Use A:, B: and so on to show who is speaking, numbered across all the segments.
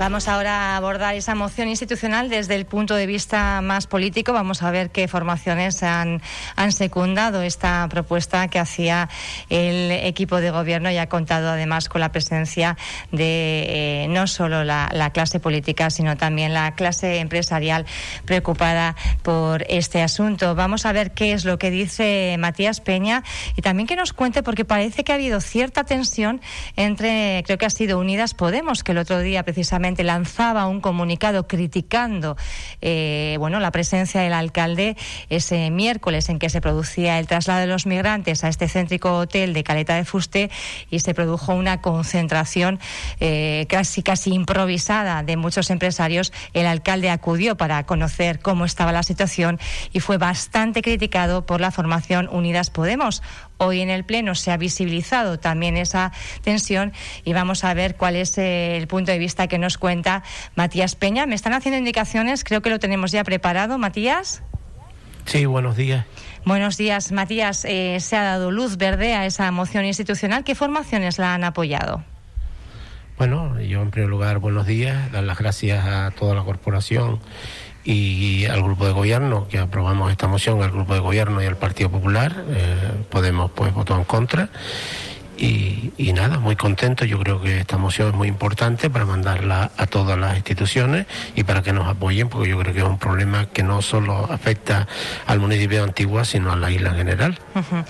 A: Vamos ahora a abordar esa moción institucional desde el punto de vista más político. Vamos a ver qué formaciones han, secundado esta propuesta que hacía el equipo de gobierno y ha contado además con la presencia de eh, no solo la clase política, sino también la clase empresarial preocupada por este asunto. Vamos a ver qué es lo que dice Matías Peña y también que nos cuente, porque parece que ha habido cierta tensión entre, creo que ha sido Unidas Podemos, que el otro día precisamente lanzaba un comunicado criticando eh, bueno, la presencia del alcalde ese miércoles en que se producía el traslado de los migrantes a este céntrico hotel de Caleta de Fuste y se produjo una concentración eh, casi casi improvisada de muchos empresarios. El alcalde acudió para conocer cómo estaba la situación y fue bastante criticado por la formación Unidas Podemos. Hoy en el Pleno se ha visibilizado también esa tensión y vamos a ver cuál es eh, el punto de vista que nos cuenta Matías Peña. Me están haciendo indicaciones, creo que lo tenemos ya preparado. Matías.
B: Sí, buenos días.
A: Buenos días, Matías. Eh, se ha dado luz verde a esa moción institucional. ¿Qué formaciones la han apoyado?
B: Bueno, yo en primer lugar, buenos días, dar las gracias a toda la corporación y al grupo de gobierno que aprobamos esta moción, al grupo de gobierno y al Partido Popular. Eh, Podemos pues votó en contra y, nada, muy contento. Yo creo que esta moción es muy importante para mandarla a todas las instituciones y para que nos apoyen, porque yo creo que es un problema que no solo afecta al municipio de Antigua, sino a la isla en general,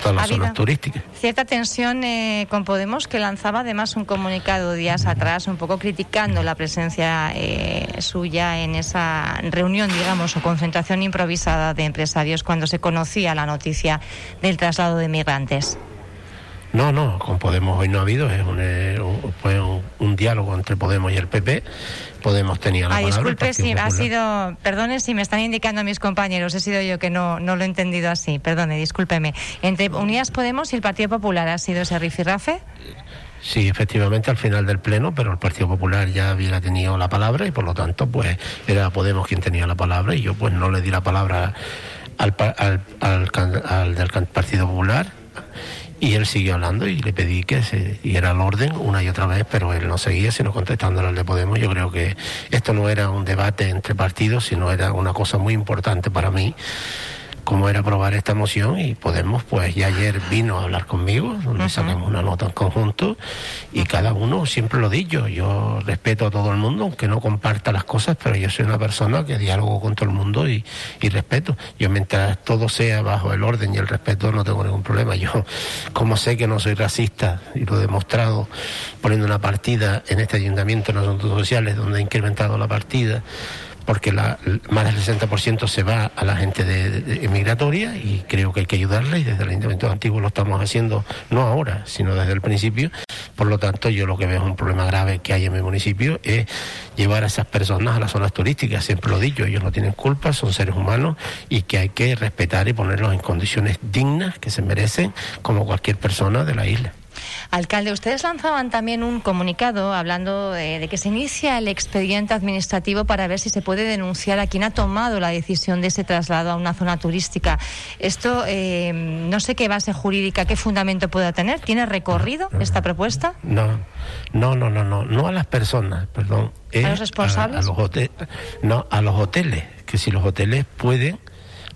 B: todas las zonas turísticas.
A: Cierta tensión eh, con Podemos, que lanzaba además un comunicado días atrás, un poco criticando la presencia eh, suya en esa reunión, digamos, o concentración improvisada de empresarios cuando se conocía la noticia del traslado de migrantes.
B: No, no, con Podemos hoy no ha habido, es un, eh, un, diálogo entre Podemos y el PP. Podemos tenía la
A: Ay, Disculpe si ha sido, perdone si me están indicando a mis compañeros, he sido yo que no, no lo he entendido así, perdone, discúlpeme. Entre Unidas Podemos y el Partido Popular ha sido ese rifirrafe.
B: Sí, efectivamente, al final del pleno, pero el Partido Popular ya hubiera tenido la palabra y por lo tanto, pues era Podemos quien tenía la palabra y yo, pues no le di la palabra al, al, al, al del Partido Popular y él siguió hablando y le pedí que se diera el orden una y otra vez, pero él no seguía, sino contestándole al de Podemos. Yo creo que esto no era un debate entre partidos, sino era una cosa muy importante para mí cómo era aprobar esta moción y Podemos, pues ya ayer vino a hablar conmigo, donde sacamos una nota en conjunto y cada uno, siempre lo dicho, yo respeto a todo el mundo, aunque no comparta las cosas, pero yo soy una persona que dialogo con todo el mundo y, y respeto. Yo mientras todo sea bajo el orden y el respeto no tengo ningún problema. Yo, como sé que no soy racista y lo he demostrado poniendo una partida en este ayuntamiento en asuntos sociales donde he incrementado la partida, porque la, más del 60% se va a la gente de, emigratoria y creo que hay que ayudarla y desde el Ayuntamiento Antiguo lo estamos haciendo no ahora, sino desde el principio. Por lo tanto, yo lo que veo es un problema grave que hay en mi municipio es llevar a esas personas a las zonas turísticas. Siempre lo dicho, ellos no tienen culpa, son seres humanos y que hay que respetar y ponerlos en condiciones dignas que se merecen como cualquier persona de la isla.
A: Alcalde, ustedes lanzaban también un comunicado hablando de, que se inicia el expediente administrativo para ver si se puede denunciar a quien ha tomado la decisión de ese traslado a una zona turística. Esto eh, no sé qué base jurídica, qué fundamento pueda tener. ¿Tiene recorrido esta propuesta?
B: No, no, no, no, no, no a las personas, perdón.
A: ¿A los responsables?
B: los no, a los hoteles, que si los hoteles pueden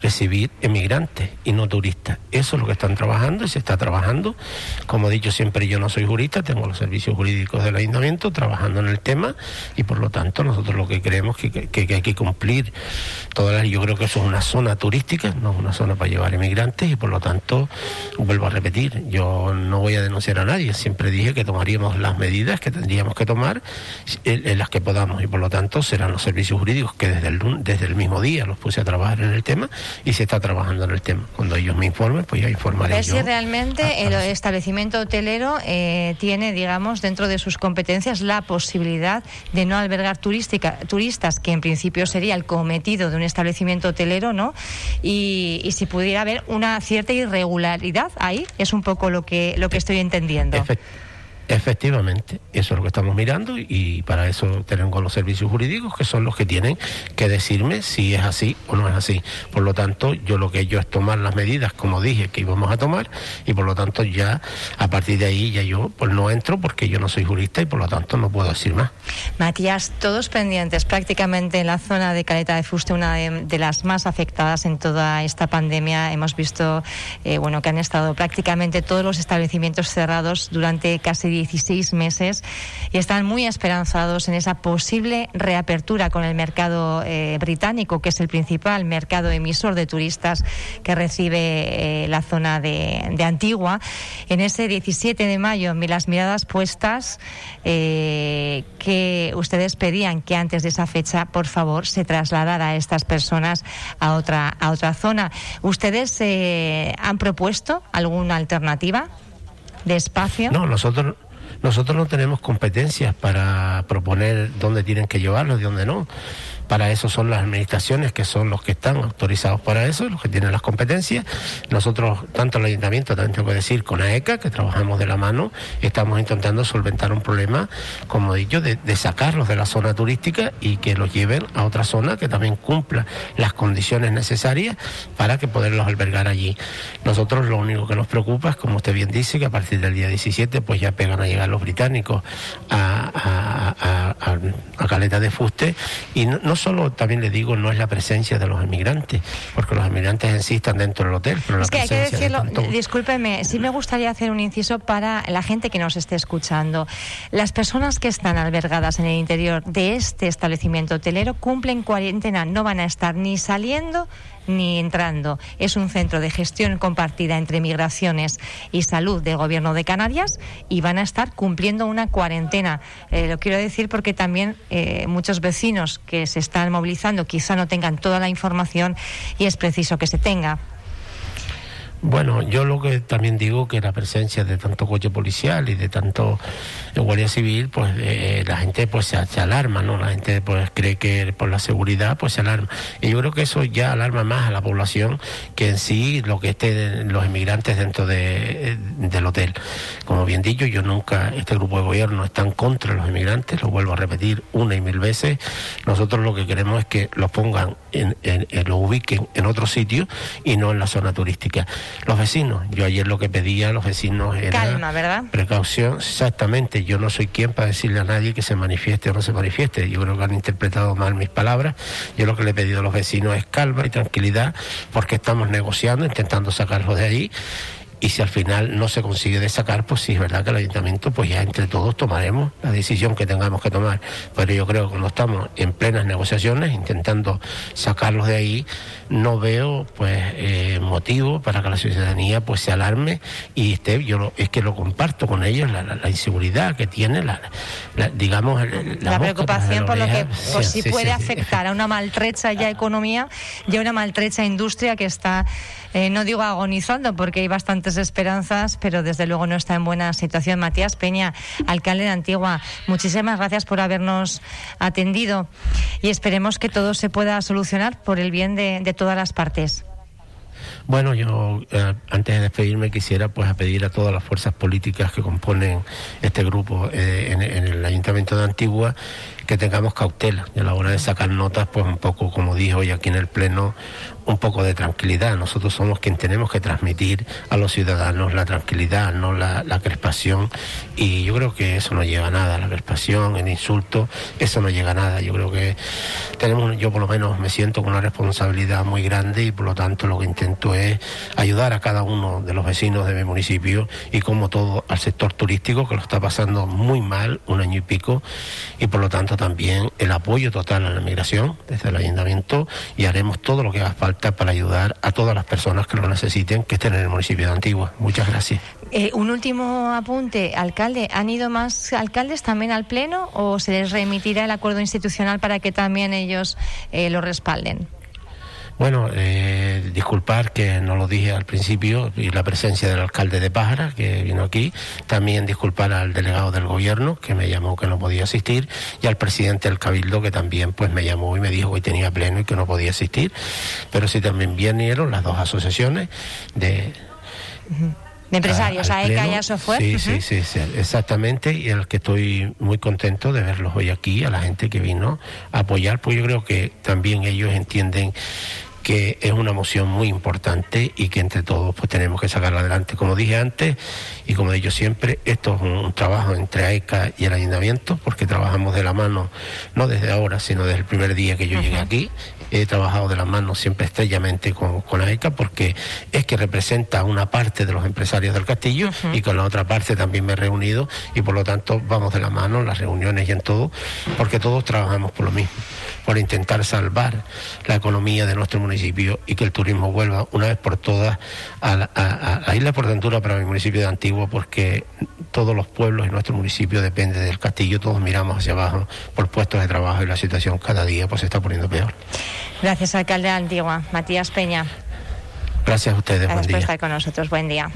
B: recibir emigrantes y no turistas. Eso es lo que están trabajando y se está trabajando. Como he dicho siempre, yo no soy jurista, tengo los servicios jurídicos del ayuntamiento trabajando en el tema y por lo tanto nosotros lo que creemos que, que, hay que cumplir todas las... Yo creo que eso es una zona turística, no es una zona para llevar emigrantes y por lo tanto, vuelvo a repetir, yo no voy a denunciar a nadie, siempre dije que tomaríamos las medidas que tendríamos que tomar en, las que podamos y por lo tanto serán los servicios jurídicos que desde el, desde el mismo día los puse a trabajar en el tema y se está trabajando en el tema. Cuando ellos me informen, pues ya informaré.
A: Ver si realmente el establecimiento hotelero eh, tiene, digamos, dentro de sus competencias la posibilidad de no albergar turística, turistas, que en principio sería el cometido de un establecimiento hotelero, ¿no? Y, si pudiera haber una cierta irregularidad ahí, es un poco lo que, lo que estoy entendiendo.
B: Efectivamente, eso es lo que estamos mirando y para eso tenemos los servicios jurídicos que son los que tienen que decirme si es así o no es así. Por lo tanto, yo lo que he es tomar las medidas como dije que íbamos a tomar y por lo tanto ya a partir de ahí ya yo pues no entro porque yo no soy jurista y por lo tanto no puedo decir más.
A: Matías, todos pendientes prácticamente en la zona de Caleta de Fuste, una de, las más afectadas en toda esta pandemia. Hemos visto eh, bueno que han estado prácticamente todos los establecimientos cerrados durante casi 16 meses y están muy esperanzados en esa posible reapertura con el mercado eh, británico, que es el principal mercado emisor de turistas que recibe eh, la zona de, Antigua. En ese 17 de mayo, las miradas puestas eh, que ustedes pedían que antes de esa fecha, por favor, se trasladara a estas personas a otra, a otra zona. ¿Ustedes han propuesto alguna alternativa de espacio?
B: No, nosotros nosotros no tenemos competencias para proponer dónde tienen que llevarlos y dónde no. Para eso son las administraciones que son los que están autorizados para eso, los que tienen las competencias. Nosotros, tanto el ayuntamiento, también tengo que decir con AECA, que trabajamos de la mano, estamos intentando solventar un problema, como he dicho, de, sacarlos de la zona turística y que los lleven a otra zona que también cumpla las condiciones necesarias para que poderlos albergar allí. Nosotros lo único que nos preocupa es, como usted bien dice, que a partir del día 17 pues ya pegan a llegar los británicos a, a, Caleta de Fuste y no solo, también le digo, no es la presencia de los emigrantes, porque los emigrantes en sí están dentro del hotel, pero
A: es que hay que decirlo, discúlpeme, sí me gustaría hacer un inciso para la gente que nos esté escuchando. Las personas que están albergadas en el interior de este establecimiento hotelero cumplen cuarentena, no van a estar ni saliendo ni entrando. Es un centro de gestión compartida entre migraciones y salud del Gobierno de Canarias y van a estar cumpliendo una cuarentena. Eh, lo quiero decir porque también eh, muchos vecinos que se están movilizando quizá no tengan toda la información y es preciso que se tenga.
B: Bueno, yo lo que también digo que la presencia de tanto coche policial y de tanto guardia civil, pues eh, la gente pues se, alarma, ¿no? La gente pues cree que por la seguridad pues se alarma. Y yo creo que eso ya alarma más a la población que en sí lo que estén los inmigrantes dentro de, del hotel. Como bien dicho, yo nunca, este grupo de gobierno está en contra de los inmigrantes, lo vuelvo a repetir una y mil veces. Nosotros lo que queremos es que los pongan, en, en, los ubiquen en otro sitio y no en la zona turística. Los vecinos, yo ayer lo que pedía a los vecinos era
A: calma, ¿verdad?
B: Precaución, exactamente. Yo no soy quien para decirle a nadie que se manifieste o no se manifieste. Yo creo que han interpretado mal mis palabras. Yo lo que le he pedido a los vecinos es calma y tranquilidad, porque estamos negociando, intentando sacarlos de ahí y si al final no se consigue de sacar, pues sí es verdad que el ayuntamiento, pues ya entre todos tomaremos la decisión que tengamos que tomar. Pero yo creo que cuando estamos en plenas negociaciones, intentando sacarlos de ahí, no veo pues eh, motivo para que la ciudadanía pues se alarme. Y esté, yo es que lo comparto con ellos, la, inseguridad que tiene, la, digamos,
A: la, preocupación por lo que pues, sí, puede afectar a una maltrecha ya economía y a una maltrecha industria que está, eh, no digo agonizando porque hay bastantes esperanzas, pero desde luego no está en buena situación. Matías Peña, alcalde de Antigua, muchísimas gracias por habernos atendido y esperemos que todo se pueda solucionar por el bien de, de todas las partes.
B: Bueno, yo eh, antes de despedirme quisiera pues a pedir a todas las fuerzas políticas que componen este grupo eh, en, el Ayuntamiento de Antigua que tengamos cautela y a la hora de sacar notas pues un poco como dijo hoy aquí en el pleno un poco de tranquilidad. Nosotros somos quien tenemos que transmitir a los ciudadanos la tranquilidad, no la, crispación. Y yo creo que eso no llega a nada, la crispación, el insulto, eso no llega a nada. Yo creo que tenemos, yo por lo menos me siento con una responsabilidad muy grande y por lo tanto lo que intento es ayudar a cada uno de los vecinos de mi municipio y como todo al sector turístico que lo está pasando muy mal, un año y pico, y por lo tanto también el apoyo total a la migración desde el ayuntamiento y haremos todo lo que haga falta para ayudar a todas las personas que lo necesiten que estén en el municipio de Antigua. Muchas gracias.
A: Eh, un último apunte, alcalde. ¿Han ido más alcaldes también al Pleno o se les remitirá el acuerdo institucional para que también ellos eh, lo respalden?
B: Bueno, eh, disculpar que no lo dije al principio y la presencia del alcalde de Pájara que vino aquí. También disculpar al delegado del gobierno que me llamó que no podía asistir y al presidente del cabildo que también pues me llamó y me dijo que tenía pleno y que no podía asistir. Pero sí también vinieron las dos asociaciones de
A: empresarios, a, AECA y a Software.
B: Sí, sí, sí, sí, exactamente, y el que estoy muy contento de verlos hoy aquí, a la gente que vino a apoyar, pues yo creo que también ellos entienden que es una moción muy importante y que entre todos pues tenemos que sacarla adelante. Como dije antes y como he dicho siempre, esto es un, trabajo entre AECA y el ayuntamiento porque trabajamos de la mano, no desde ahora, sino desde el primer día que yo llegué aquí. He trabajado de la mano siempre estrellamente con, con AECA porque es que representa una parte de los empresarios del castillo y con la otra parte también me he reunido y por lo tanto vamos de la mano en las reuniones y en todo porque todos trabajamos por lo mismo por intentar salvar la economía de nuestro municipio y que el turismo vuelva una vez por todas a la, isla Portentura para mi municipio de Antiguo, porque todos los pueblos y nuestro municipio depende del castillo, todos miramos hacia abajo por puestos de trabajo y la situación cada día pues se está poniendo peor.
A: Gracias, alcalde de Antigua. Matías Peña.
B: Gracias a ustedes.
A: Gracias por estar con nosotros. Buen día.